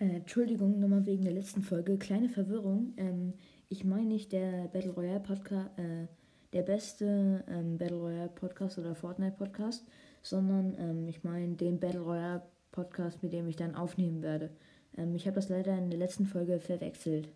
Äh, Entschuldigung nochmal wegen der letzten Folge. Kleine Verwirrung. Ähm, ich meine nicht der Battle Royale Podcast, äh, der beste ähm, Battle Royale Podcast oder Fortnite Podcast, sondern ähm, ich meine den Battle Royale Podcast, mit dem ich dann aufnehmen werde. Ähm, ich habe das leider in der letzten Folge verwechselt.